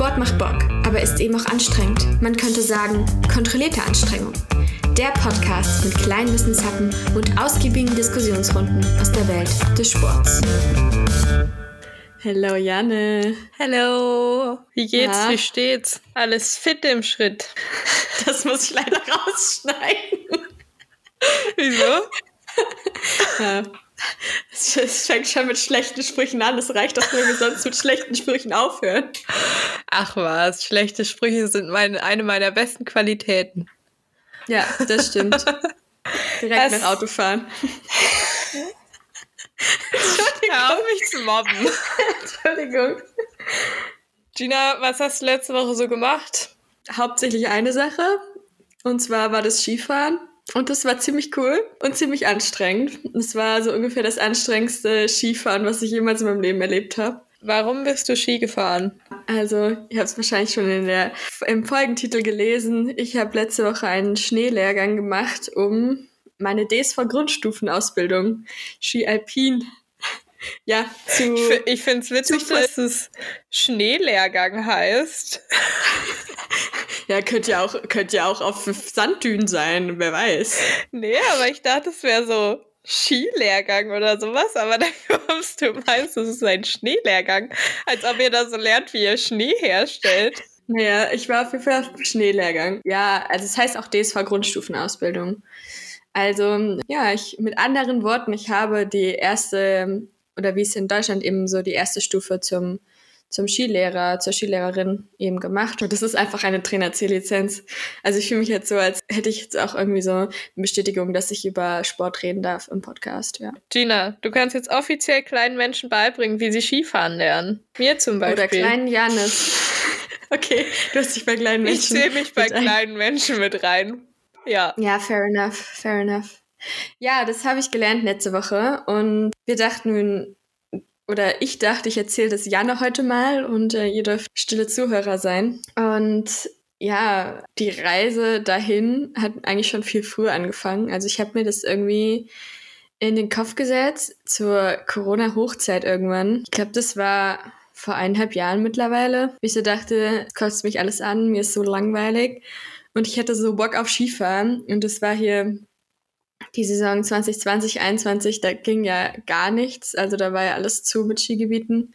Sport macht Bock, aber ist eben auch anstrengend. Man könnte sagen, kontrollierte Anstrengung. Der Podcast mit kleinen Wissenshappen und ausgiebigen Diskussionsrunden aus der Welt des Sports. Hallo Janne. Hallo. Wie geht's? Ja. Wie steht's? Alles fit im Schritt. Das muss ich leider rausschneiden. Wieso? Ja. Es fängt schon mit schlechten Sprüchen an. Es reicht doch, wenn wir sonst mit schlechten Sprüchen aufhören. Ach was, schlechte Sprüche sind meine, eine meiner besten Qualitäten. Ja, das stimmt. Direkt mit Autofahren. Entschuldigung. Hör auf mich zu mobben. Entschuldigung. Gina, was hast du letzte Woche so gemacht? Hauptsächlich eine Sache. Und zwar war das Skifahren. Und das war ziemlich cool und ziemlich anstrengend. Es war so ungefähr das anstrengendste Skifahren, was ich jemals in meinem Leben erlebt habe. Warum bist du Ski gefahren? Also, ihr habt es wahrscheinlich schon in der, im Folgentitel gelesen. Ich habe letzte Woche einen Schneelehrgang gemacht, um meine DSV-Grundstufenausbildung, Ski Alpin, ja, zu. Ich, ich finde es witzig, dass es Schneelehrgang heißt. Ja, könnte ja auch, könnte ja auch auf Sanddünen sein, wer weiß. Nee, aber ich dachte, es wäre so Skilehrgang oder sowas, aber dann kommst du meinst, es ist ein Schneelehrgang, als ob ihr da so lernt, wie ihr Schnee herstellt. Naja, ich war auf jeden Fall auf Schneelehrgang. Ja, also es heißt auch DSV Grundstufenausbildung. Also, ja, ich, mit anderen Worten, ich habe die erste, oder wie es in Deutschland eben so die erste Stufe zum zum Skilehrer, zur Skilehrerin eben gemacht. Und das ist einfach eine Trainer-C-Lizenz. Also ich fühle mich jetzt so, als hätte ich jetzt auch irgendwie so eine Bestätigung, dass ich über Sport reden darf im Podcast, ja. Gina, du kannst jetzt offiziell kleinen Menschen beibringen, wie sie Skifahren lernen. Mir zum Beispiel. Oder kleinen Janis. okay, du hast dich bei kleinen Menschen. Ich zähle mich bei kleinen Menschen mit rein. Ja. Ja, fair enough, fair enough. Ja, das habe ich gelernt letzte Woche und wir dachten, oder ich dachte, ich erzähle das Janne heute mal und äh, ihr dürft stille Zuhörer sein. Und ja, die Reise dahin hat eigentlich schon viel früher angefangen. Also ich habe mir das irgendwie in den Kopf gesetzt zur Corona-Hochzeit irgendwann. Ich glaube, das war vor eineinhalb Jahren mittlerweile. Ich so dachte, es kostet mich alles an, mir ist so langweilig. Und ich hatte so Bock auf Skifahren. Und das war hier die Saison 2020, 2021, da ging ja gar nichts. Also da war ja alles zu mit Skigebieten.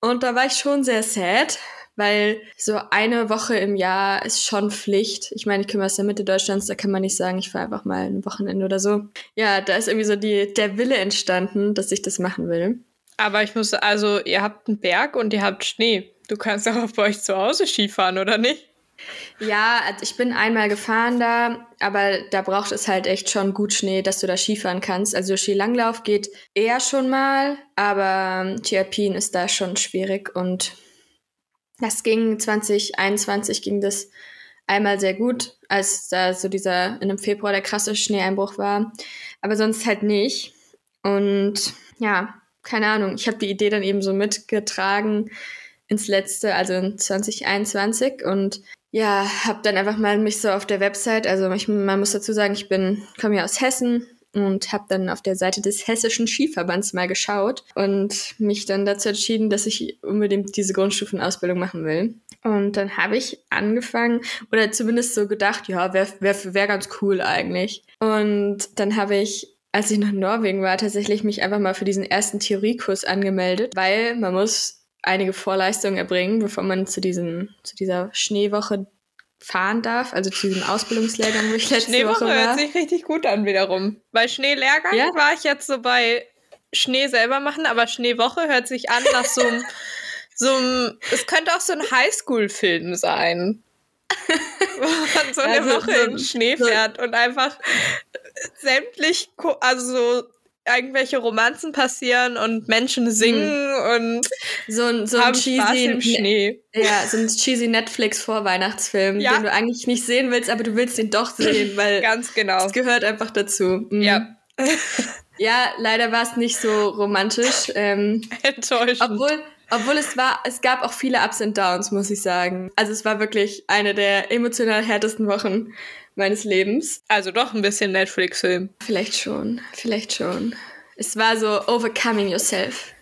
Und da war ich schon sehr sad, weil so eine Woche im Jahr ist schon Pflicht. Ich meine, ich komme aus der Mitte Deutschlands, da kann man nicht sagen, ich fahre einfach mal ein Wochenende oder so. Ja, da ist irgendwie so die, der Wille entstanden, dass ich das machen will. Aber ich muss, also ihr habt einen Berg und ihr habt Schnee. Du kannst auch bei euch zu Hause Skifahren, oder nicht? Ja, also ich bin einmal gefahren da, aber da braucht es halt echt schon gut Schnee, dass du da Skifahren kannst. Also Skilanglauf geht eher schon mal, aber Skialpin ist da schon schwierig und das ging 2021 ging das einmal sehr gut, als da so dieser in dem Februar der krasse Schneeeinbruch war, aber sonst halt nicht. Und ja, keine Ahnung, ich habe die Idee dann eben so mitgetragen ins letzte, also in 2021 und ja, habe dann einfach mal mich so auf der Website, also ich, man muss dazu sagen, ich bin komme ja aus Hessen und habe dann auf der Seite des Hessischen Skiverbands mal geschaut und mich dann dazu entschieden, dass ich unbedingt diese Grundstufenausbildung machen will. Und dann habe ich angefangen oder zumindest so gedacht, ja, wäre wär, wär ganz cool eigentlich. Und dann habe ich als ich noch in Norwegen war, tatsächlich mich einfach mal für diesen ersten Theoriekurs angemeldet, weil man muss einige Vorleistungen erbringen, bevor man zu, diesem, zu dieser Schneewoche fahren darf, also zu diesem Ausbildungslehrgang, wo ich letzte Schneewoche Woche war. hört sich richtig gut an wiederum. Bei Schneelehrgang ja? war ich jetzt so bei Schnee selber machen, aber Schneewoche hört sich an nach so einem, so einem, es könnte auch so ein Highschool-Film sein. wo man so eine also, Woche so, in Schnee fährt so, und einfach sämtlich, also so irgendwelche Romanzen passieren und Menschen singen mhm. und so ein, so ein cheesy Schnee. Ja, so ein cheesy Netflix Vorweihnachtsfilm, ja. den du eigentlich nicht sehen willst, aber du willst ihn doch sehen, weil ganz genau. Es gehört einfach dazu. Mhm. Ja. ja, leider war es nicht so romantisch. Ähm, Enttäuschend. Obwohl obwohl es war, es gab auch viele Ups und Downs, muss ich sagen. Also es war wirklich eine der emotional härtesten Wochen meines Lebens. Also doch ein bisschen Netflix-Film. Vielleicht schon, vielleicht schon. Es war so overcoming yourself.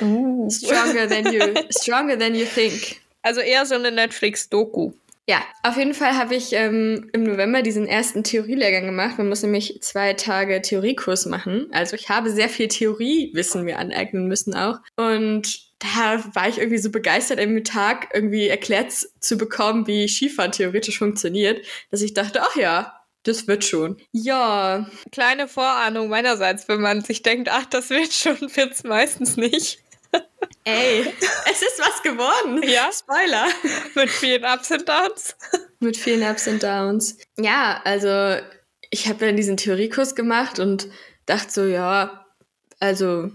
Uh. Stronger than you, stronger than you think. Also eher so eine Netflix-Doku. Ja, auf jeden Fall habe ich ähm, im November diesen ersten Theorielehrgang gemacht. Man muss nämlich zwei Tage Theoriekurs machen. Also ich habe sehr viel Theoriewissen mir aneignen müssen auch. Und da war ich irgendwie so begeistert, im Tag irgendwie erklärt zu bekommen, wie Skifahren theoretisch funktioniert, dass ich dachte, ach ja, das wird schon. Ja. Kleine Vorahnung meinerseits, wenn man sich denkt, ach, das wird schon, wird's meistens nicht. Ey, es ist was geworden. Ja. Spoiler. Mit vielen Ups und Downs. Mit vielen Ups und Downs. Ja, also ich habe dann diesen Theoriekurs gemacht und dachte so, ja, also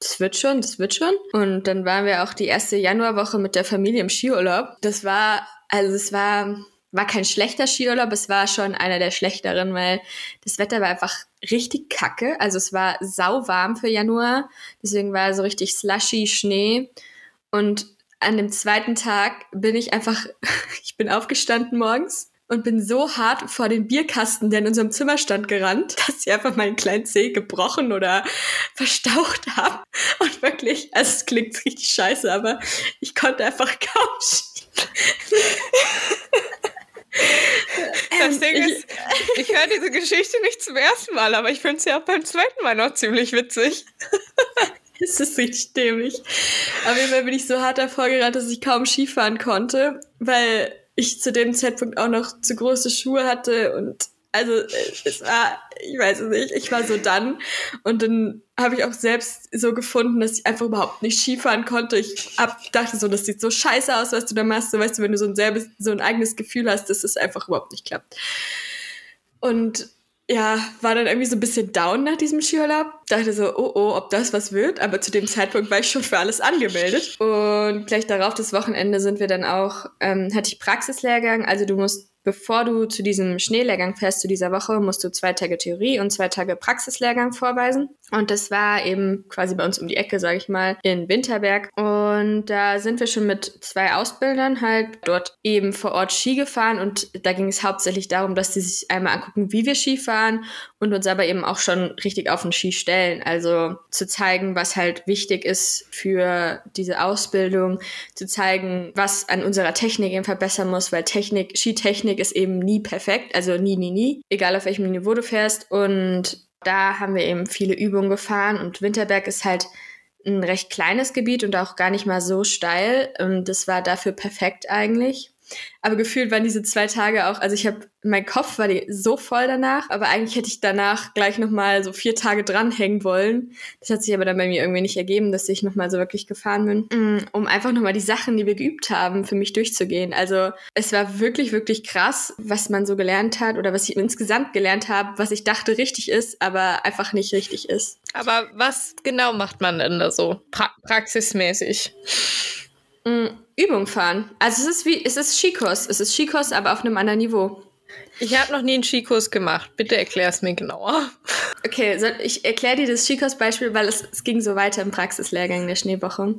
das wird schon, das wird schon. Und dann waren wir auch die erste Januarwoche mit der Familie im Skiurlaub. Das war, also es war war kein schlechter Skiurlaub, es war schon einer der schlechteren, weil das Wetter war einfach richtig kacke. Also es war sau warm für Januar, deswegen war so richtig slushy Schnee. Und an dem zweiten Tag bin ich einfach, ich bin aufgestanden morgens und bin so hart vor den Bierkasten, der in unserem Zimmer stand, gerannt, dass ich einfach meinen kleinen Zeh gebrochen oder verstaucht habe. Und wirklich, also es klingt richtig scheiße, aber ich konnte einfach kaum Das Ding ähm, ist, ich höre diese Geschichte nicht zum ersten Mal, aber ich finde sie auch beim zweiten Mal noch ziemlich witzig. Es ist richtig dämlich. Auf jeden Fall bin ich so hart davor gerannt, dass ich kaum Skifahren konnte, weil ich zu dem Zeitpunkt auch noch zu große Schuhe hatte und also äh, es war, ich weiß es nicht, ich war so dann und dann habe ich auch selbst so gefunden, dass ich einfach überhaupt nicht Skifahren konnte. Ich hab, dachte so, das sieht so scheiße aus, was du da machst. So, weißt du, wenn du so ein, selbes, so ein eigenes Gefühl hast, dass es einfach überhaupt nicht klappt. Und ja, war dann irgendwie so ein bisschen down nach diesem Skiurlaub. Dachte so, oh oh, ob das was wird. Aber zu dem Zeitpunkt war ich schon für alles angemeldet. Und gleich darauf, das Wochenende, sind wir dann auch, ähm, hatte ich Praxislehrgang. Also du musst bevor du zu diesem Schneelehrgang fährst, zu dieser Woche, musst du zwei Tage Theorie und zwei Tage Praxislehrgang vorweisen. Und das war eben quasi bei uns um die Ecke, sage ich mal, in Winterberg. Und da sind wir schon mit zwei Ausbildern halt dort eben vor Ort Ski gefahren. Und da ging es hauptsächlich darum, dass sie sich einmal angucken, wie wir Ski fahren und uns aber eben auch schon richtig auf den Ski stellen. Also zu zeigen, was halt wichtig ist für diese Ausbildung, zu zeigen, was an unserer Technik eben verbessern muss, weil Technik, Skitechnik ist eben nie perfekt, also nie, nie, nie, egal auf welchem Niveau du fährst. Und da haben wir eben viele Übungen gefahren und Winterberg ist halt ein recht kleines Gebiet und auch gar nicht mal so steil. Und das war dafür perfekt eigentlich. Aber gefühlt waren diese zwei Tage auch, also ich habe, mein Kopf war so voll danach, aber eigentlich hätte ich danach gleich nochmal so vier Tage dranhängen wollen. Das hat sich aber dann bei mir irgendwie nicht ergeben, dass ich nochmal so wirklich gefahren bin, mm, um einfach nochmal die Sachen, die wir geübt haben, für mich durchzugehen. Also es war wirklich, wirklich krass, was man so gelernt hat oder was ich insgesamt gelernt habe, was ich dachte richtig ist, aber einfach nicht richtig ist. Aber was genau macht man denn da so pra praxismäßig? Mm, Übung fahren. Also es ist wie, es ist Skikurs. Es ist Skikurs, aber auf einem anderen Niveau. Ich habe noch nie einen Skikurs gemacht. Bitte erklär es mir genauer. Okay, so, ich erkläre dir das Skikurs-Beispiel, weil es, es, ging so weiter im Praxislehrgang der Schneewoche.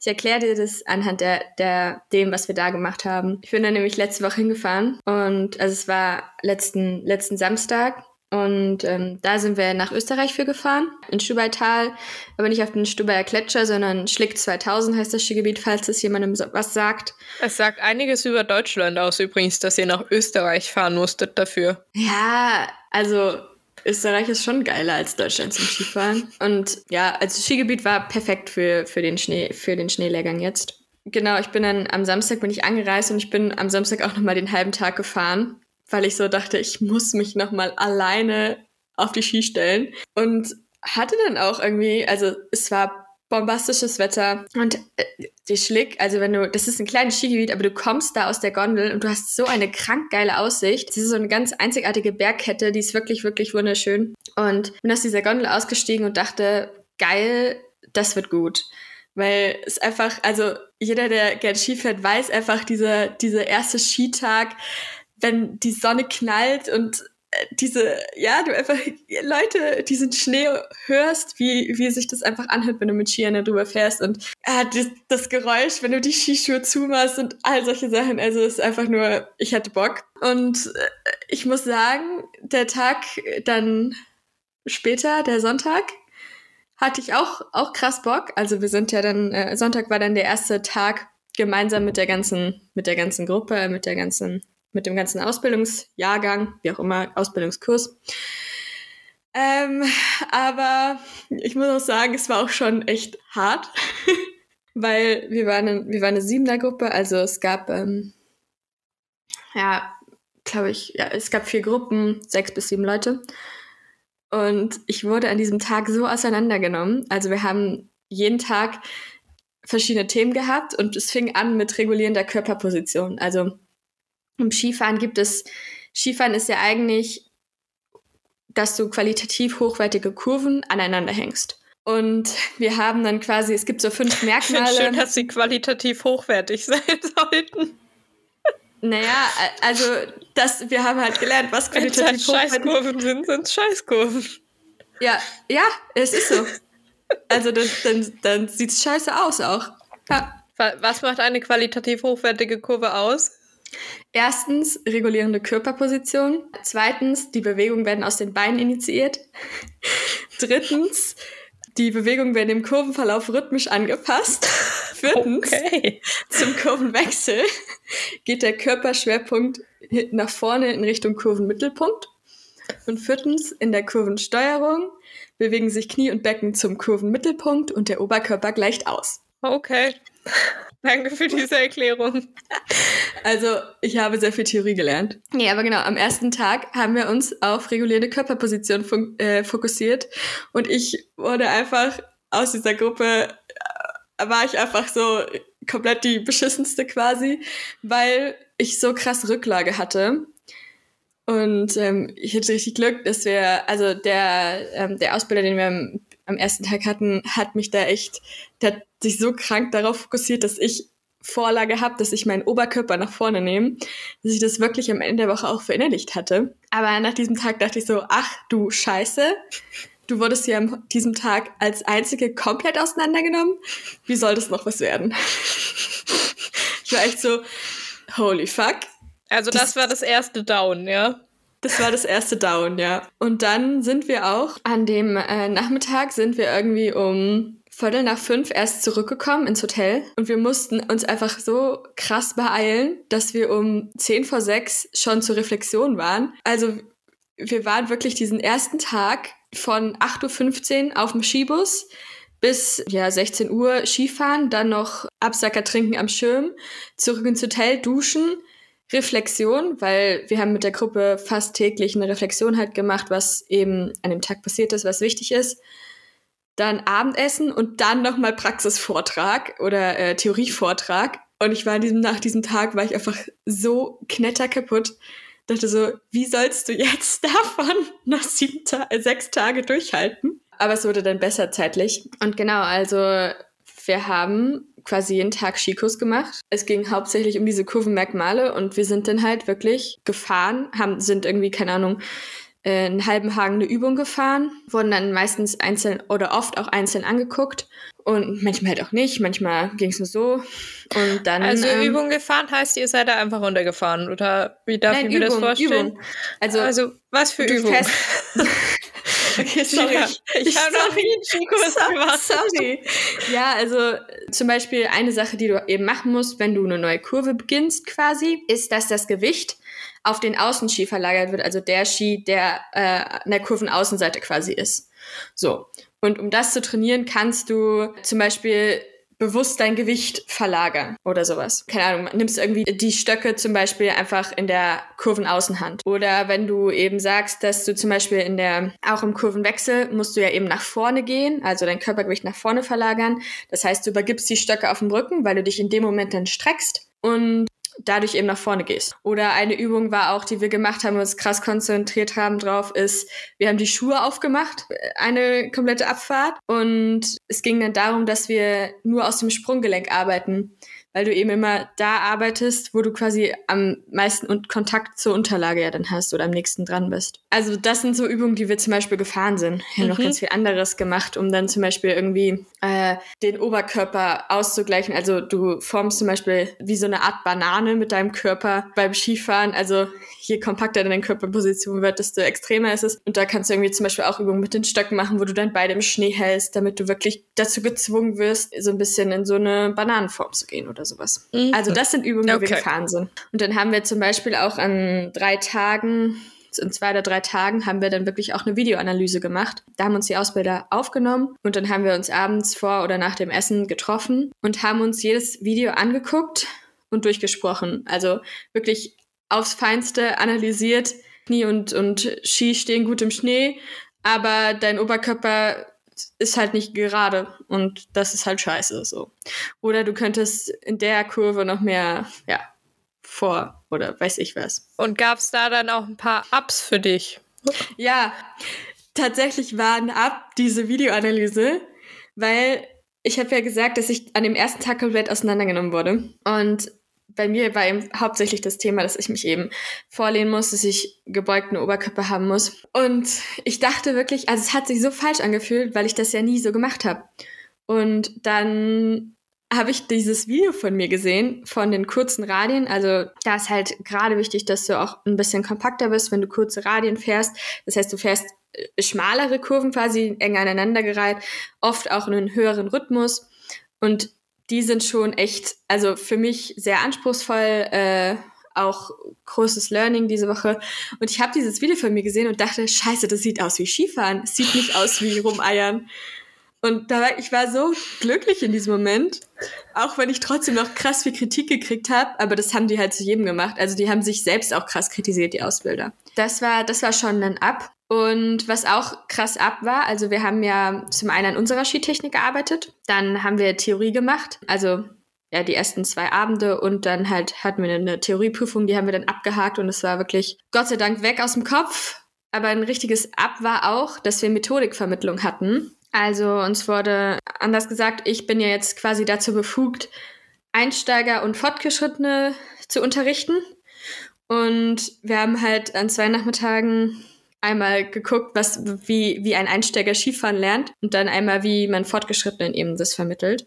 Ich erkläre dir das anhand der, der, dem, was wir da gemacht haben. Ich bin da nämlich letzte Woche hingefahren und also es war letzten, letzten Samstag und ähm, da sind wir nach Österreich für gefahren, in Stubaital, aber nicht auf den Stubaier Gletscher, sondern Schlick 2000 heißt das Skigebiet, falls das jemandem was sagt. Es sagt einiges über Deutschland aus übrigens, dass ihr nach Österreich fahren musstet dafür. Ja, also Österreich ist schon geiler als Deutschland zum Skifahren. Und ja, also Skigebiet war perfekt für, für, den Schnee, für den Schneelehrgang jetzt. Genau, ich bin dann am Samstag bin ich angereist und ich bin am Samstag auch nochmal den halben Tag gefahren weil ich so dachte, ich muss mich nochmal alleine auf die Ski stellen. Und hatte dann auch irgendwie, also es war bombastisches Wetter und äh, die Schlick, also wenn du, das ist ein kleines Skigebiet, aber du kommst da aus der Gondel und du hast so eine krank geile Aussicht. Das ist so eine ganz einzigartige Bergkette, die ist wirklich, wirklich wunderschön. Und bin aus dieser Gondel ausgestiegen und dachte, geil, das wird gut. Weil es einfach, also jeder, der gern Ski fährt, weiß einfach, dieser, dieser erste Skitag, wenn die Sonne knallt und äh, diese, ja, du einfach Leute, diesen Schnee hörst, wie, wie sich das einfach anhört, wenn du mit Skiern drüber fährst und äh, das, das, Geräusch, wenn du die Skischuhe zumachst und all solche Sachen. Also es ist einfach nur, ich hatte Bock. Und äh, ich muss sagen, der Tag dann später, der Sonntag, hatte ich auch, auch krass Bock. Also wir sind ja dann, äh, Sonntag war dann der erste Tag gemeinsam mit der ganzen, mit der ganzen Gruppe, mit der ganzen, mit dem ganzen Ausbildungsjahrgang, wie auch immer, Ausbildungskurs. Ähm, aber ich muss auch sagen, es war auch schon echt hart, weil wir waren, wir waren eine Siebener-Gruppe, also es gab, ähm, ja, glaube ich, ja, es gab vier Gruppen, sechs bis sieben Leute. Und ich wurde an diesem Tag so auseinandergenommen. Also wir haben jeden Tag verschiedene Themen gehabt und es fing an mit regulierender Körperposition. Also im Skifahren gibt es, Skifahren ist ja eigentlich, dass du qualitativ hochwertige Kurven aneinander hängst. Und wir haben dann quasi, es gibt so fünf Merkmale. Ich schön, dass sie qualitativ hochwertig sein sollten. Naja, also das, wir haben halt gelernt, was qualitativ hochwertig Scheißkurven sind, sind Scheißkurven. Ja, ja, es ist so. Also dann, dann, dann sieht es scheiße aus auch. Ja. Was macht eine qualitativ hochwertige Kurve aus? Erstens regulierende Körperposition. Zweitens, die Bewegungen werden aus den Beinen initiiert. Drittens, die Bewegungen werden im Kurvenverlauf rhythmisch angepasst. Viertens, okay. zum Kurvenwechsel geht der Körperschwerpunkt nach vorne in Richtung Kurvenmittelpunkt. Und viertens, in der Kurvensteuerung bewegen sich Knie und Becken zum Kurvenmittelpunkt und der Oberkörper gleicht aus. Okay. Danke für diese Erklärung. Also, ich habe sehr viel Theorie gelernt. Nee, aber genau, am ersten Tag haben wir uns auf regulierende Körperposition äh, fokussiert und ich wurde einfach aus dieser Gruppe, äh, war ich einfach so komplett die beschissenste quasi, weil ich so krass Rücklage hatte. Und ähm, ich hatte richtig Glück, dass wir, also der, ähm, der Ausbilder, den wir am, am ersten Tag hatten, hat mich da echt, der hat sich so krank darauf fokussiert, dass ich Vorlage habe, dass ich meinen Oberkörper nach vorne nehme, dass ich das wirklich am Ende der Woche auch verinnerlicht hatte. Aber nach diesem Tag dachte ich so, ach du Scheiße, du wurdest hier an diesem Tag als Einzige komplett auseinandergenommen. Wie soll das noch was werden? ich war echt so, holy fuck. Also das, das war das erste Down, ja? Das war das erste Down, ja. Und dann sind wir auch an dem äh, Nachmittag sind wir irgendwie um Viertel nach fünf erst zurückgekommen ins Hotel und wir mussten uns einfach so krass beeilen, dass wir um zehn vor sechs schon zur Reflexion waren. Also wir waren wirklich diesen ersten Tag von 8.15 Uhr auf dem Skibus bis ja 16 Uhr Skifahren, dann noch Absacker trinken am Schirm, zurück ins Hotel, duschen, Reflexion, weil wir haben mit der Gruppe fast täglich eine Reflexion halt gemacht, was eben an dem Tag passiert ist, was wichtig ist. Dann Abendessen und dann nochmal Praxisvortrag oder äh, Theorievortrag. Und ich war diesem, nach diesem Tag war ich einfach so knetterkaputt. Dachte so, wie sollst du jetzt davon noch sieben Ta äh, sechs Tage durchhalten? Aber es wurde dann besser zeitlich. Und genau, also wir haben quasi jeden Tag Skikurs gemacht. Es ging hauptsächlich um diese Kurvenmerkmale und wir sind dann halt wirklich gefahren, haben, sind irgendwie, keine Ahnung, äh, einen halben Hagen eine Übung gefahren, wurden dann meistens einzeln oder oft auch einzeln angeguckt und manchmal halt auch nicht, manchmal ging es nur so. Und dann, also ähm, Übung gefahren heißt, ihr seid da einfach runtergefahren oder wie darf nein, ich mir Übung, das vorstellen? Übung. Also, also was für Übung? Okay, sorry. Ich, ich habe noch nie einen Skikurs gemacht. Sorry. Ja, also zum Beispiel eine Sache, die du eben machen musst, wenn du eine neue Kurve beginnst quasi, ist, dass das Gewicht auf den Außenski verlagert wird, also der Ski, der äh, an der Kurvenaußenseite quasi ist. So. Und um das zu trainieren, kannst du zum Beispiel bewusst dein Gewicht verlagern oder sowas. Keine Ahnung, nimmst irgendwie die Stöcke zum Beispiel einfach in der Kurvenaußenhand. Oder wenn du eben sagst, dass du zum Beispiel in der, auch im Kurvenwechsel musst du ja eben nach vorne gehen, also dein Körpergewicht nach vorne verlagern. Das heißt, du übergibst die Stöcke auf dem Rücken, weil du dich in dem Moment dann streckst. Und dadurch eben nach vorne gehst. Oder eine Übung war auch, die wir gemacht haben, uns krass konzentriert haben drauf, ist, wir haben die Schuhe aufgemacht, eine komplette Abfahrt. Und es ging dann darum, dass wir nur aus dem Sprunggelenk arbeiten weil du eben immer da arbeitest, wo du quasi am meisten Kontakt zur Unterlage ja dann hast oder am nächsten dran bist. Also das sind so Übungen, die wir zum Beispiel gefahren sind. Wir haben mhm. noch ganz viel anderes gemacht, um dann zum Beispiel irgendwie äh, den Oberkörper auszugleichen. Also du formst zum Beispiel wie so eine Art Banane mit deinem Körper beim Skifahren. Also je kompakter deine Körperposition wird, desto extremer ist es. Und da kannst du irgendwie zum Beispiel auch Übungen mit den Stöcken machen, wo du dann beide im Schnee hältst, damit du wirklich dazu gezwungen wirst, so ein bisschen in so eine Bananenform zu gehen oder sowas. Mhm. Also das sind Übungen, okay. die wir gefahren sind. Und dann haben wir zum Beispiel auch an drei Tagen in zwei oder drei Tagen haben wir dann wirklich auch eine Videoanalyse gemacht. Da haben uns die Ausbilder aufgenommen und dann haben wir uns abends vor oder nach dem Essen getroffen und haben uns jedes Video angeguckt und durchgesprochen. Also wirklich aufs Feinste analysiert. Knie und, und Ski stehen gut im Schnee, aber dein Oberkörper ist halt nicht gerade und das ist halt scheiße so. Oder du könntest in der Kurve noch mehr, ja, vor oder weiß ich was. Und gab es da dann auch ein paar Ups für dich? Ja, tatsächlich war ein Up diese Videoanalyse, weil ich habe ja gesagt, dass ich an dem ersten Tag komplett auseinandergenommen wurde. Und bei mir war eben hauptsächlich das Thema, dass ich mich eben vorlehnen muss, dass ich gebeugten Oberkörper haben muss. Und ich dachte wirklich, also es hat sich so falsch angefühlt, weil ich das ja nie so gemacht habe. Und dann habe ich dieses Video von mir gesehen, von den kurzen Radien. Also da ist halt gerade wichtig, dass du auch ein bisschen kompakter bist, wenn du kurze Radien fährst. Das heißt, du fährst äh, schmalere Kurven quasi eng aneinandergereiht, oft auch in einen höheren Rhythmus. Und die sind schon echt, also für mich sehr anspruchsvoll, äh, auch großes Learning diese Woche. Und ich habe dieses Video von mir gesehen und dachte, scheiße, das sieht aus wie Skifahren. Sieht nicht aus wie Rumeiern. Und da ich war so glücklich in diesem Moment, auch wenn ich trotzdem noch krass viel Kritik gekriegt habe, aber das haben die halt zu jedem gemacht. Also die haben sich selbst auch krass kritisiert, die Ausbilder. Das war, das war schon ein Ab. Und was auch krass ab war, also wir haben ja zum einen an unserer Skitechnik gearbeitet, dann haben wir Theorie gemacht, also ja, die ersten zwei Abende und dann halt hatten wir eine Theorieprüfung, die haben wir dann abgehakt und es war wirklich Gott sei Dank weg aus dem Kopf. Aber ein richtiges Ab war auch, dass wir Methodikvermittlung hatten. Also uns wurde anders gesagt, ich bin ja jetzt quasi dazu befugt, Einsteiger und Fortgeschrittene zu unterrichten. Und wir haben halt an zwei Nachmittagen einmal geguckt, was, wie, wie ein Einsteiger Skifahren lernt und dann einmal, wie man Fortgeschrittenen eben das vermittelt.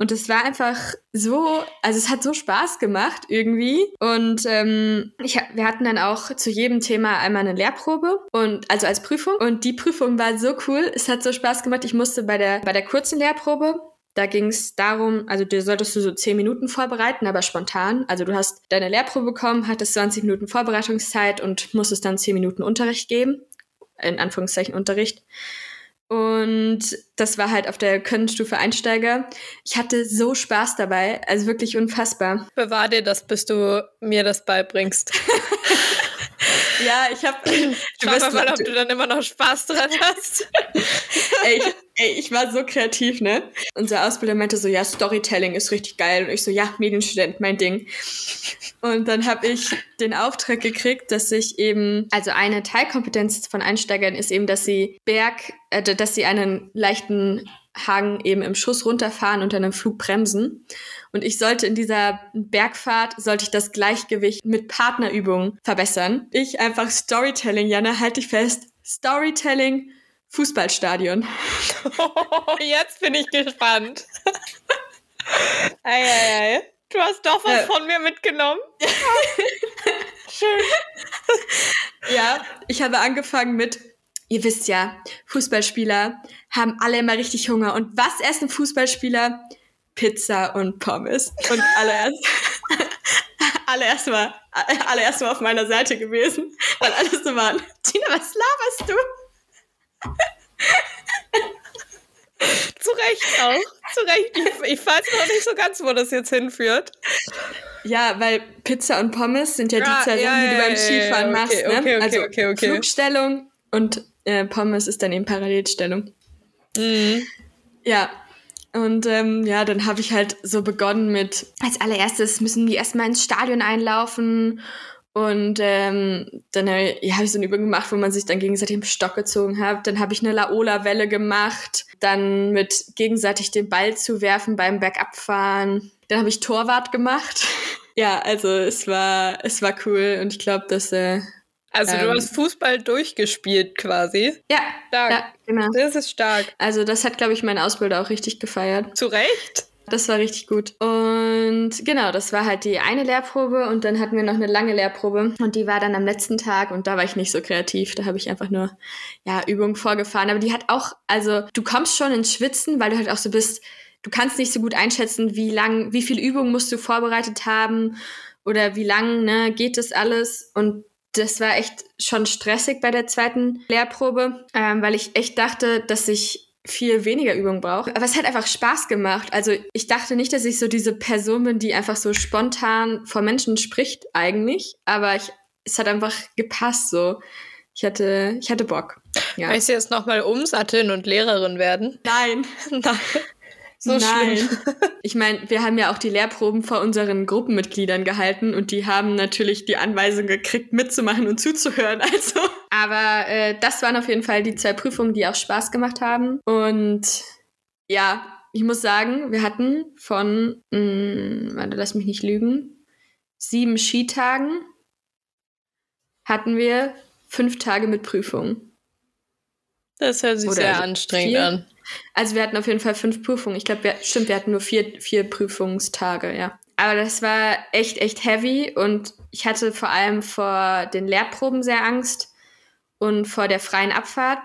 Und es war einfach so, also es hat so Spaß gemacht irgendwie. Und ähm, ich, wir hatten dann auch zu jedem Thema einmal eine Lehrprobe und also als Prüfung. Und die Prüfung war so cool. Es hat so Spaß gemacht. Ich musste bei der bei der kurzen Lehrprobe da ging es darum, also du solltest du so zehn Minuten vorbereiten, aber spontan. Also du hast deine Lehrprobe bekommen, hattest 20 Minuten Vorbereitungszeit und musstest dann zehn Minuten Unterricht geben. In Anführungszeichen Unterricht. Und das war halt auf der Könnenstufe Einsteiger. Ich hatte so Spaß dabei, also wirklich unfassbar. Bewahr dir das, bis du mir das beibringst. ja, ich habe. Schau mal, mal, ob du dann immer noch Spaß dran hast. ey, ich, ey, ich war so kreativ, ne? Unser Ausbilder meinte so, ja, Storytelling ist richtig geil. Und ich so, ja, Medienstudent, mein Ding. Und dann habe ich den Auftrag gekriegt, dass ich eben, also eine Teilkompetenz von Einsteigern ist eben, dass sie Berg, äh, dass sie einen leichten Hang eben im Schuss runterfahren und dann im Flug bremsen. Und ich sollte in dieser Bergfahrt, sollte ich das Gleichgewicht mit Partnerübungen verbessern. Ich einfach Storytelling, Jana, halt dich fest. Storytelling Fußballstadion. jetzt bin ich gespannt. ei, ei, ei. Du hast doch was ja. von mir mitgenommen. Schön. ja, ich habe angefangen mit, ihr wisst ja, Fußballspieler haben alle immer richtig Hunger. Und was essen Fußballspieler? Pizza und Pommes. Und allererst, allererst, mal, allererst mal auf meiner Seite gewesen, weil alles so waren. Tina, was laberst du? Zu Recht auch. Zu Recht. Ich, ich weiß noch nicht so ganz, wo das jetzt hinführt. Ja, weil Pizza und Pommes sind ja die ah, zwei ja, Sachen, die du beim Skifahren ja, okay, machst. Ne? Okay, okay, also Flugstellung und äh, Pommes ist dann eben Parallelstellung. Mhm. Ja, und ähm, ja, dann habe ich halt so begonnen mit, als allererstes müssen die erstmal ins Stadion einlaufen und ähm, dann habe ich, ja, hab ich so eine Übung gemacht, wo man sich dann gegenseitig im Stock gezogen hat. Dann habe ich eine Laola-Welle gemacht. Dann mit gegenseitig den Ball zu werfen beim Bergabfahren. Dann habe ich Torwart gemacht. ja, also es war, es war cool und ich glaube, dass. Äh, also du ähm, hast Fußball durchgespielt quasi. Ja, stark. Ja, genau. Das ist stark. Also das hat, glaube ich, mein Ausbilder auch richtig gefeiert. Zu Recht? Das war richtig gut. Und genau, das war halt die eine Lehrprobe und dann hatten wir noch eine lange Lehrprobe und die war dann am letzten Tag und da war ich nicht so kreativ. Da habe ich einfach nur ja Übungen vorgefahren, aber die hat auch, also du kommst schon ins Schwitzen, weil du halt auch so bist, du kannst nicht so gut einschätzen, wie lang, wie viel Übung musst du vorbereitet haben oder wie lang ne, geht das alles. Und das war echt schon stressig bei der zweiten Lehrprobe, ähm, weil ich echt dachte, dass ich viel weniger Übung brauche. Aber es hat einfach Spaß gemacht. Also ich dachte nicht, dass ich so diese Person bin, die einfach so spontan vor Menschen spricht eigentlich. Aber ich, es hat einfach gepasst so. Ich hatte, ich hatte Bock. Ja. Willst du jetzt nochmal umsatteln und Lehrerin werden? Nein. Nein. So Nein. schlimm. Ich meine, wir haben ja auch die Lehrproben vor unseren Gruppenmitgliedern gehalten und die haben natürlich die Anweisung gekriegt, mitzumachen und zuzuhören. Also. Aber äh, das waren auf jeden Fall die zwei Prüfungen, die auch Spaß gemacht haben. Und ja, ich muss sagen, wir hatten von, mh, hm, warte, lass mich nicht lügen, sieben Skitagen hatten wir fünf Tage mit Prüfungen. Das hört sich Oder sehr anstrengend vier? an. Also wir hatten auf jeden Fall fünf Prüfungen. Ich glaube, wir, stimmt, wir hatten nur vier, vier Prüfungstage, ja. Aber das war echt, echt heavy und ich hatte vor allem vor den Lehrproben sehr Angst und vor der freien Abfahrt.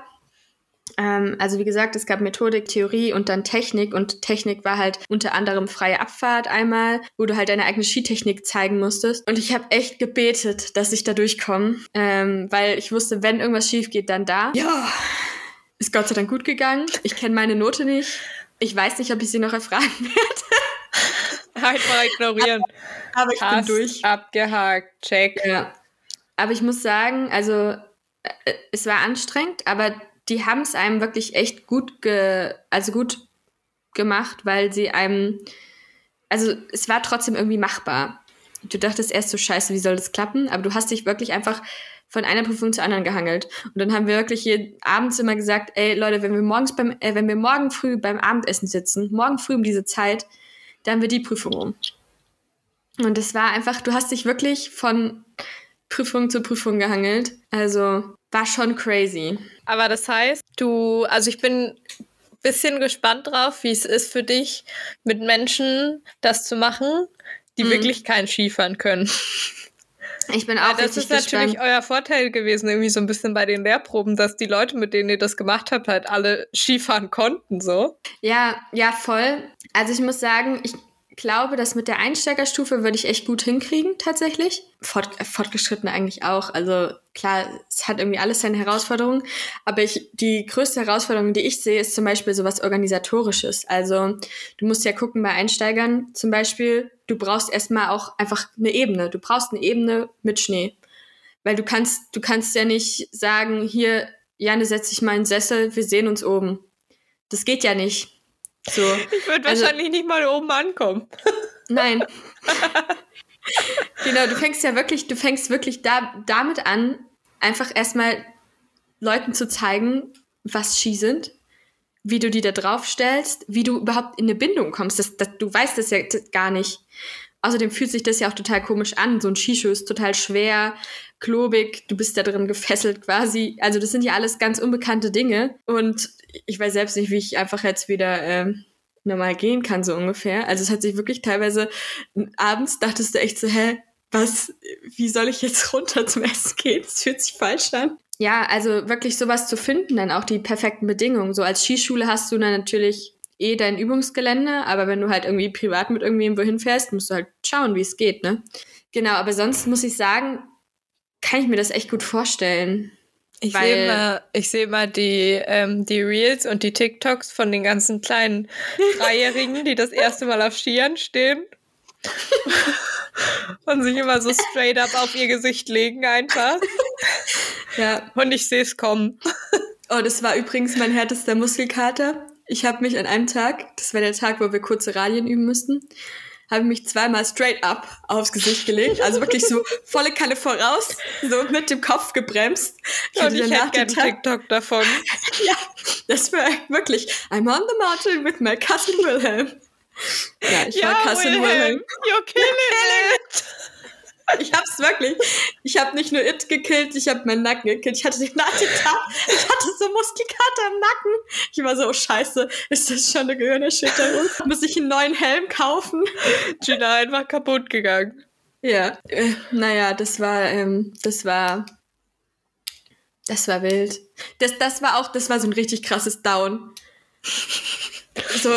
Ähm, also wie gesagt, es gab Methodik, Theorie und dann Technik und Technik war halt unter anderem freie Abfahrt einmal, wo du halt deine eigene Skitechnik zeigen musstest. Und ich habe echt gebetet, dass ich da durchkomme, ähm, weil ich wusste, wenn irgendwas schief geht, dann da. Ja, ist Gott sei Dank gut gegangen. Ich kenne meine Note nicht. Ich weiß nicht, ob ich sie noch erfragen werde. Einfach ignorieren. Aber, aber ich Hast bin durch. Abgehakt. Check. Ja. Aber ich muss sagen, also äh, es war anstrengend, aber die haben es einem wirklich echt gut ge also gut gemacht, weil sie einem also es war trotzdem irgendwie machbar. Du dachtest erst so scheiße, wie soll das klappen, aber du hast dich wirklich einfach von einer Prüfung zur anderen gehangelt. Und dann haben wir wirklich hier abends immer gesagt, ey Leute, wenn wir morgens beim, äh, wenn wir morgen früh beim Abendessen sitzen, morgen früh um diese Zeit, dann haben wir die Prüfung um. Und es war einfach, du hast dich wirklich von Prüfung zu Prüfung gehangelt. Also war schon crazy. Aber das heißt, du, also ich bin bisschen gespannt drauf, wie es ist für dich, mit Menschen das zu machen, die mhm. wirklich kein Skifahren können. Ich bin auch ja, Das ist natürlich euer Vorteil gewesen, irgendwie so ein bisschen bei den Lehrproben, dass die Leute, mit denen ihr das gemacht habt, halt alle Skifahren konnten, so. Ja, ja, voll. Also ich muss sagen, ich glaube, das mit der Einsteigerstufe würde ich echt gut hinkriegen, tatsächlich. Fort, äh, fortgeschritten eigentlich auch. Also klar, es hat irgendwie alles seine Herausforderungen. Aber ich, die größte Herausforderung, die ich sehe, ist zum Beispiel sowas Organisatorisches. Also du musst ja gucken bei Einsteigern zum Beispiel, du brauchst erstmal auch einfach eine Ebene. Du brauchst eine Ebene mit Schnee. Weil du kannst, du kannst ja nicht sagen, hier, Janne, setz dich mal in den Sessel, wir sehen uns oben. Das geht ja nicht. So. Ich würde also, wahrscheinlich nicht mal oben ankommen. Nein. genau, du fängst ja wirklich, du fängst wirklich da, damit an, einfach erstmal Leuten zu zeigen, was Ski sind, wie du die da drauf stellst, wie du überhaupt in eine Bindung kommst. Das, das, du weißt das ja gar nicht. Außerdem fühlt sich das ja auch total komisch an. So ein Skischuh ist total schwer, klobig, du bist da drin gefesselt quasi. Also das sind ja alles ganz unbekannte Dinge. Und ich weiß selbst nicht, wie ich einfach jetzt wieder äh, normal gehen kann, so ungefähr. Also es hat sich wirklich teilweise abends dachtest du echt so, hä, was, wie soll ich jetzt runter zum Essen gehen? Das fühlt sich falsch an. Ja, also wirklich sowas zu finden, dann auch die perfekten Bedingungen. So als Skischule hast du dann natürlich eh dein Übungsgelände, aber wenn du halt irgendwie privat mit irgendwem wohin fährst, musst du halt schauen, wie es geht, ne? Genau, aber sonst muss ich sagen, kann ich mir das echt gut vorstellen. Ich sehe mal, ich seh mal die, ähm, die Reels und die TikToks von den ganzen kleinen Dreijährigen, die das erste Mal auf Skiern stehen. und sich immer so straight up auf ihr Gesicht legen einfach. Ja. Und ich sehe es kommen. Oh, das war übrigens mein härtester Muskelkater. Ich habe mich an einem Tag, das war der Tag, wo wir kurze Radien üben mussten, habe mich zweimal straight up aufs Gesicht gelegt. Also wirklich so volle Kalle voraus, so mit dem Kopf gebremst. Ich Und ich hätte gerne TikTok davon. ja, das war wirklich, I'm on the mountain with my cousin Wilhelm. Ja, ich ja, war Cousin Wilhelm. Wilhelm. You're killing it. Ich hab's wirklich. Ich habe nicht nur It gekillt, ich habe meinen Nacken gekillt. Ich hatte den Tag, ich hatte so Muskelkater im Nacken. Ich war so, oh scheiße, ist das schon eine Gehirnerschütterung? Muss ich einen neuen Helm kaufen? Gina einfach kaputt gegangen. Ja, äh, naja, das war, ähm, das war, das war wild. Das, das war auch, das war so ein richtig krasses Down. So,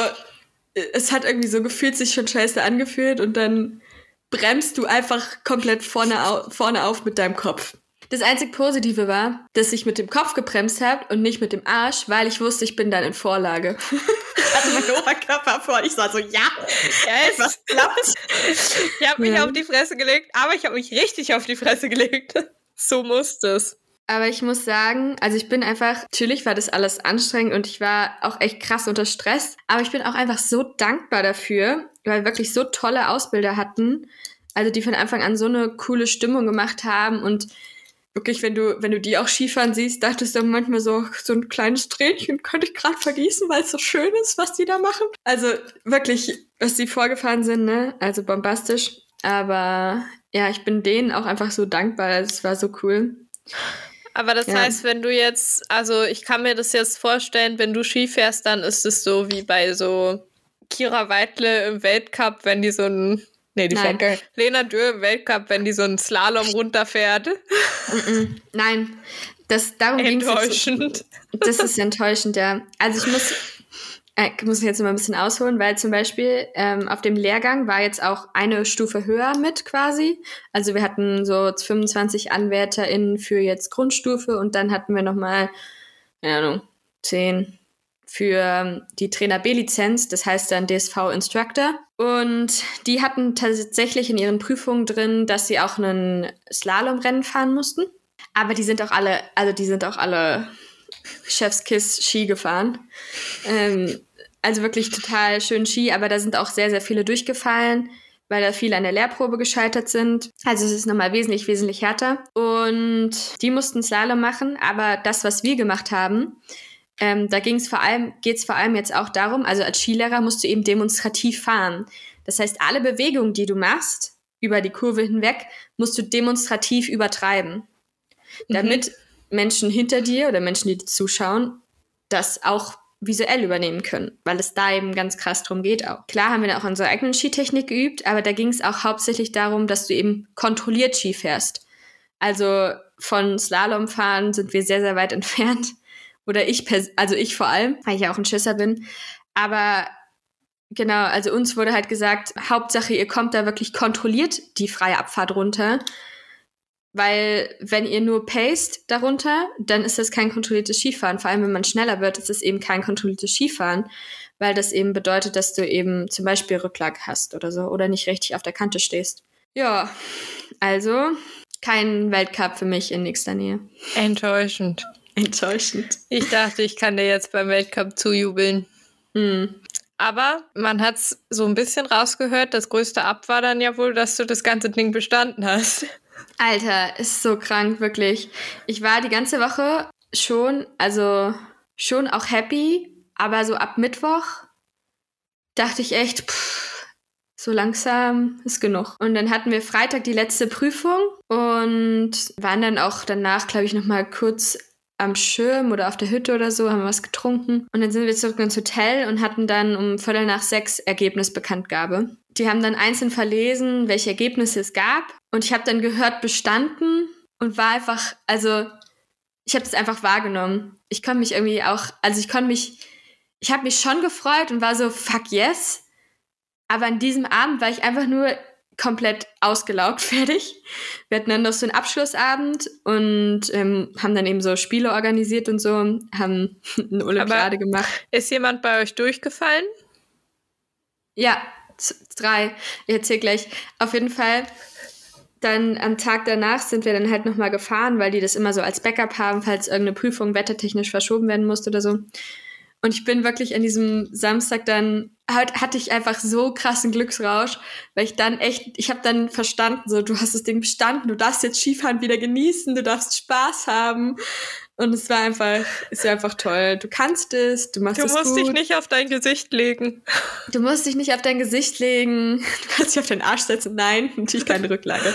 es hat irgendwie so gefühlt sich schon scheiße angefühlt und dann bremst du einfach komplett vorne, au vorne auf mit deinem Kopf. Das einzig Positive war, dass ich mit dem Kopf gebremst habe und nicht mit dem Arsch, weil ich wusste, ich bin dann in Vorlage. ich hatte meinen Oberkörper vor. Ich war so, ja, yes. was klappt. Ich habe mich ja. auf die Fresse gelegt, aber ich habe mich richtig auf die Fresse gelegt. So musste es. Aber ich muss sagen, also ich bin einfach, natürlich war das alles anstrengend und ich war auch echt krass unter Stress, aber ich bin auch einfach so dankbar dafür, weil wir wirklich so tolle Ausbilder hatten, also die von Anfang an so eine coole Stimmung gemacht haben und wirklich, wenn du, wenn du die auch Skifahren siehst, dachtest du manchmal so, so ein kleines Tränchen könnte ich gerade vergießen, weil es so schön ist, was die da machen. Also wirklich, was die vorgefahren sind, ne? Also bombastisch. Aber ja, ich bin denen auch einfach so dankbar. Es war so cool. Aber das ja. heißt, wenn du jetzt, also ich kann mir das jetzt vorstellen, wenn du Ski fährst, dann ist es so wie bei so Kira Weidle im Weltcup, wenn die so ein Nee, die Nein. fährt Lena Dürr im Weltcup, wenn die so einen Slalom runterfährt. Nein, das darum Enttäuschend. Das ist enttäuschend, ja. Also ich muss, äh, muss jetzt immer ein bisschen ausholen, weil zum Beispiel ähm, auf dem Lehrgang war jetzt auch eine Stufe höher mit quasi. Also wir hatten so 25 AnwärterInnen für jetzt Grundstufe und dann hatten wir nochmal, keine Ahnung, 10, für die Trainer B-Lizenz, das heißt dann DSV Instructor. Und die hatten tatsächlich in ihren Prüfungen drin, dass sie auch einen Slalomrennen fahren mussten. Aber die sind auch alle, also die sind auch alle Chefskiss Ski gefahren. Ähm, also wirklich total schön Ski, aber da sind auch sehr, sehr viele durchgefallen, weil da viele an der Lehrprobe gescheitert sind. Also es ist nochmal wesentlich, wesentlich härter. Und die mussten Slalom machen, aber das, was wir gemacht haben, ähm, da ging es vor allem, geht es vor allem jetzt auch darum, also als Skilehrer musst du eben demonstrativ fahren. Das heißt, alle Bewegungen, die du machst, über die Kurve hinweg, musst du demonstrativ übertreiben. Mhm. Damit Menschen hinter dir oder Menschen, die dir zuschauen, das auch visuell übernehmen können, weil es da eben ganz krass drum geht auch. Klar haben wir auch unsere eigenen Skitechnik geübt, aber da ging es auch hauptsächlich darum, dass du eben kontrolliert Ski fährst. Also von Slalomfahren sind wir sehr, sehr weit entfernt. Oder ich, also ich vor allem, weil ich ja auch ein Schisser bin. Aber genau, also uns wurde halt gesagt, Hauptsache, ihr kommt da wirklich kontrolliert die freie Abfahrt runter. Weil wenn ihr nur paced darunter, dann ist das kein kontrolliertes Skifahren. Vor allem, wenn man schneller wird, ist es eben kein kontrolliertes Skifahren, weil das eben bedeutet, dass du eben zum Beispiel Rücklag hast oder so oder nicht richtig auf der Kante stehst. Ja, also kein Weltcup für mich in nächster Nähe. Enttäuschend. Enttäuschend. Ich dachte, ich kann dir jetzt beim Weltcup zujubeln. Hm. Aber man hat es so ein bisschen rausgehört. Das größte Ab war dann ja wohl, dass du das ganze Ding bestanden hast. Alter, ist so krank, wirklich. Ich war die ganze Woche schon, also schon auch happy, aber so ab Mittwoch dachte ich echt, pff, so langsam ist genug. Und dann hatten wir Freitag die letzte Prüfung und waren dann auch danach, glaube ich, noch mal kurz am Schirm oder auf der Hütte oder so, haben was getrunken. Und dann sind wir zurück ins Hotel und hatten dann um Viertel nach sechs Ergebnisbekanntgabe. Die haben dann einzeln verlesen, welche Ergebnisse es gab. Und ich habe dann gehört, bestanden und war einfach, also ich habe das einfach wahrgenommen. Ich konnte mich irgendwie auch, also ich konnte mich, ich habe mich schon gefreut und war so, fuck yes. Aber an diesem Abend war ich einfach nur komplett ausgelaugt fertig. Wir hatten dann noch so einen Abschlussabend und ähm, haben dann eben so Spiele organisiert und so, haben eine Olympiade Aber gemacht. Ist jemand bei euch durchgefallen? Ja, drei. Ich erzähl gleich. Auf jeden Fall. Dann am Tag danach sind wir dann halt nochmal gefahren, weil die das immer so als Backup haben, falls irgendeine Prüfung wettertechnisch verschoben werden musste oder so. Und ich bin wirklich an diesem Samstag dann, halt, hatte ich einfach so krassen Glücksrausch, weil ich dann echt, ich habe dann verstanden, so, du hast das Ding bestanden, du darfst jetzt Skifahren wieder genießen, du darfst Spaß haben. Und es war einfach, ist ja einfach toll. Du kannst es, du machst du es gut. Du musst dich nicht auf dein Gesicht legen. Du musst dich nicht auf dein Gesicht legen. Du kannst dich auf deinen Arsch setzen. Nein, natürlich keine Rücklage.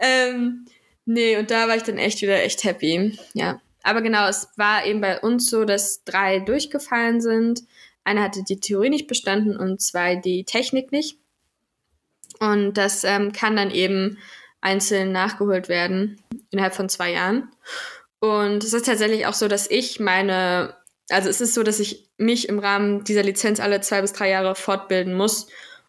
ähm, nee, und da war ich dann echt wieder echt happy. Ja. Aber genau, es war eben bei uns so, dass drei durchgefallen sind. Einer hatte die Theorie nicht bestanden und zwei die Technik nicht. Und das ähm, kann dann eben einzeln nachgeholt werden innerhalb von zwei Jahren. Und es ist tatsächlich auch so, dass ich meine Also es ist so, dass ich mich im Rahmen dieser Lizenz alle zwei bis drei Jahre fortbilden muss,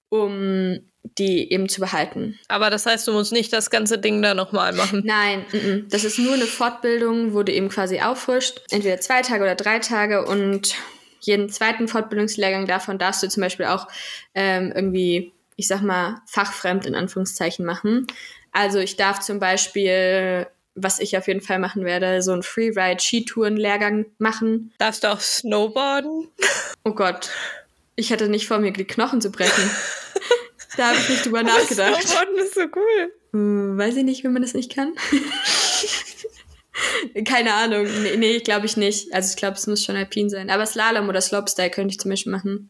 um die eben zu behalten. Aber das heißt, du musst nicht das ganze Ding da nochmal machen. Nein, n -n. das ist nur eine Fortbildung, wo du eben quasi auffrischt. Entweder zwei Tage oder drei Tage und jeden zweiten Fortbildungslehrgang davon darfst du zum Beispiel auch ähm, irgendwie, ich sag mal, fachfremd in Anführungszeichen machen. Also ich darf zum Beispiel, was ich auf jeden Fall machen werde, so einen Freeride-Skitouren-Lehrgang machen. Darfst du auch Snowboarden? Oh Gott, ich hatte nicht vor mir, die Knochen zu brechen. da habe ich nicht drüber nachgedacht. Snowboarden ist so cool. Hm, weiß ich nicht, wenn man das nicht kann. Keine Ahnung. Nee, nee glaube ich nicht. Also ich glaube, es muss schon alpin sein. Aber Slalom oder Slopestyle könnte ich zum Beispiel machen.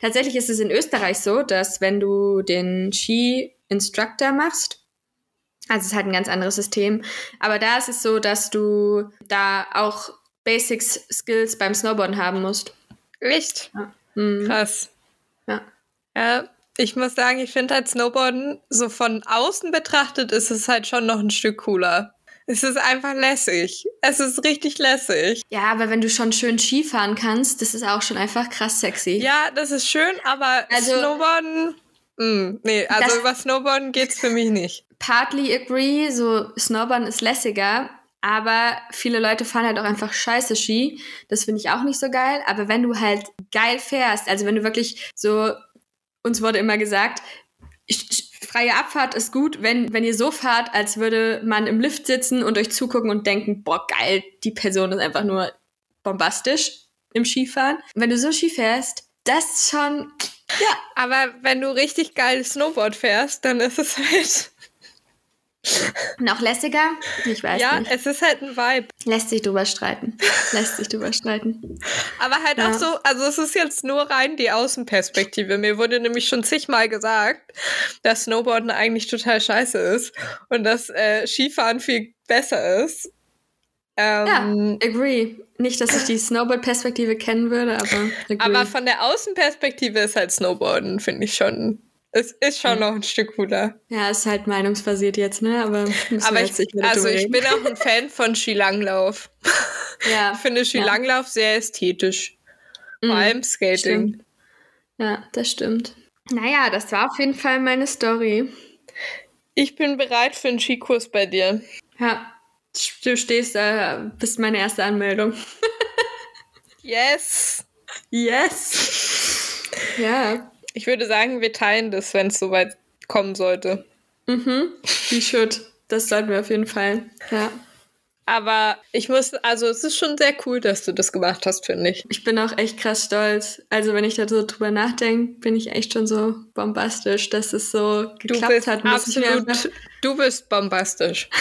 Tatsächlich ist es in Österreich so, dass wenn du den Ski-Instructor machst, also es ist halt ein ganz anderes System, aber da ist es so, dass du da auch Basics Skills beim Snowboarden haben musst. Echt? Ja. Mhm. Krass. Ja. Ja, ich muss sagen, ich finde halt Snowboarden so von außen betrachtet ist es halt schon noch ein Stück cooler. Es ist einfach lässig. Es ist richtig lässig. Ja, aber wenn du schon schön Ski fahren kannst, das ist auch schon einfach krass sexy. Ja, das ist schön, aber Also- Snowboarden. Mh, nee, also über Snowboarden geht's für mich nicht. Partly agree, so Snowboarden ist lässiger, aber viele Leute fahren halt auch einfach scheiße Ski. Das finde ich auch nicht so geil. Aber wenn du halt geil fährst, also wenn du wirklich so, uns wurde immer gesagt, freie Abfahrt ist gut, wenn, wenn ihr so fahrt, als würde man im Lift sitzen und euch zugucken und denken, boah, geil, die Person ist einfach nur bombastisch im Skifahren. Wenn du so Ski fährst, das ist schon, Aber wenn du richtig geil Snowboard fährst, dann ist es halt. Noch lässiger. Ich weiß ja, nicht. es ist halt ein Vibe. Lässt sich drüber streiten. Lässt sich drüber streiten. Aber halt Ja. auch so, also es ist jetzt nur rein die Außenperspektive. Mir wurde nämlich schon zigmal gesagt, dass Snowboarden eigentlich total scheiße ist und dass äh, Skifahren viel besser ist. Ähm, Ja, agree. Nicht, dass ich die Snowboard-Perspektive kennen würde, aber agree. Aber von der Außenperspektive ist halt Snowboarden, finde ich schon. Es ist schon noch ein Stück cooler. ja, ist halt meinungsbasiert jetzt, ne? Aber, Aber ich, also ich bin auch ein Fan von Skilanglauf. ja, Ich finde Skilanglauf sehr ästhetisch. Vor Mhm, allem Skating. stimmt. ja, das stimmt. Naja, das war auf jeden Fall meine Story. Ich bin bereit für einen Skikurs bei dir. Ja, du stehst da, bist meine erste Anmeldung. Yes! Yes! ja. Ich würde sagen, wir teilen das, wenn es soweit kommen sollte. Mhm. Wie should. Das sollten wir auf jeden Fall. Ja. Aber ich muss, also es ist schon sehr cool, dass du das gemacht hast, finde ich. Ich bin auch echt krass stolz. Also wenn ich da so drüber nachdenke, bin ich echt schon so bombastisch, dass es so Du geklappt bist hat. Mir einfach- absolut, du bist bombastisch.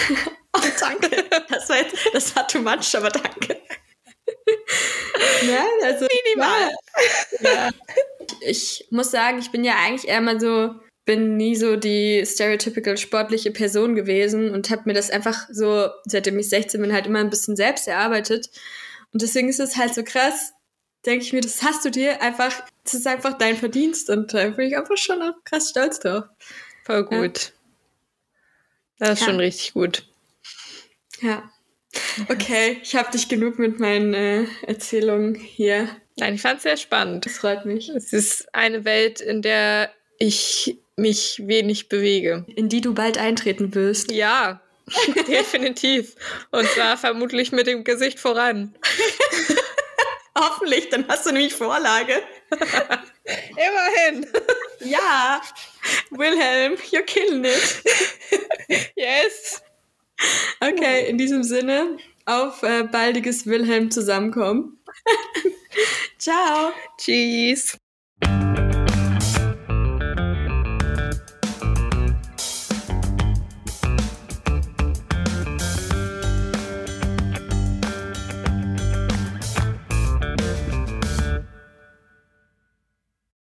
Oh, danke. Das war, jetzt, das war too much, aber danke. Ja, also. Minimal. Ja, ja. Ich muss sagen, ich bin ja eigentlich eher mal so, bin nie so die stereotypical sportliche Person gewesen und habe mir das einfach so, seitdem ich 16 bin, halt immer ein bisschen selbst erarbeitet. Und deswegen ist es halt so krass, denke ich mir, das hast du dir einfach, das ist einfach dein Verdienst und da bin ich einfach schon auch krass stolz drauf. Voll gut. Das ist Ja. schon richtig gut. Ja. Okay, ich habe dich genug mit meinen äh, Erzählungen hier. Nein, ich fand es sehr spannend. Das freut mich. Es ist eine Welt, in der ich mich wenig bewege. In die du bald eintreten wirst. Ja, definitiv. Und zwar vermutlich mit dem Gesicht voran. Hoffentlich, dann hast du nämlich Vorlage. Immerhin. Ja, Wilhelm, you're killing it. Yes. Okay, in diesem Sinne, auf äh, baldiges Wilhelm zusammenkommen. Ciao. Tschüss.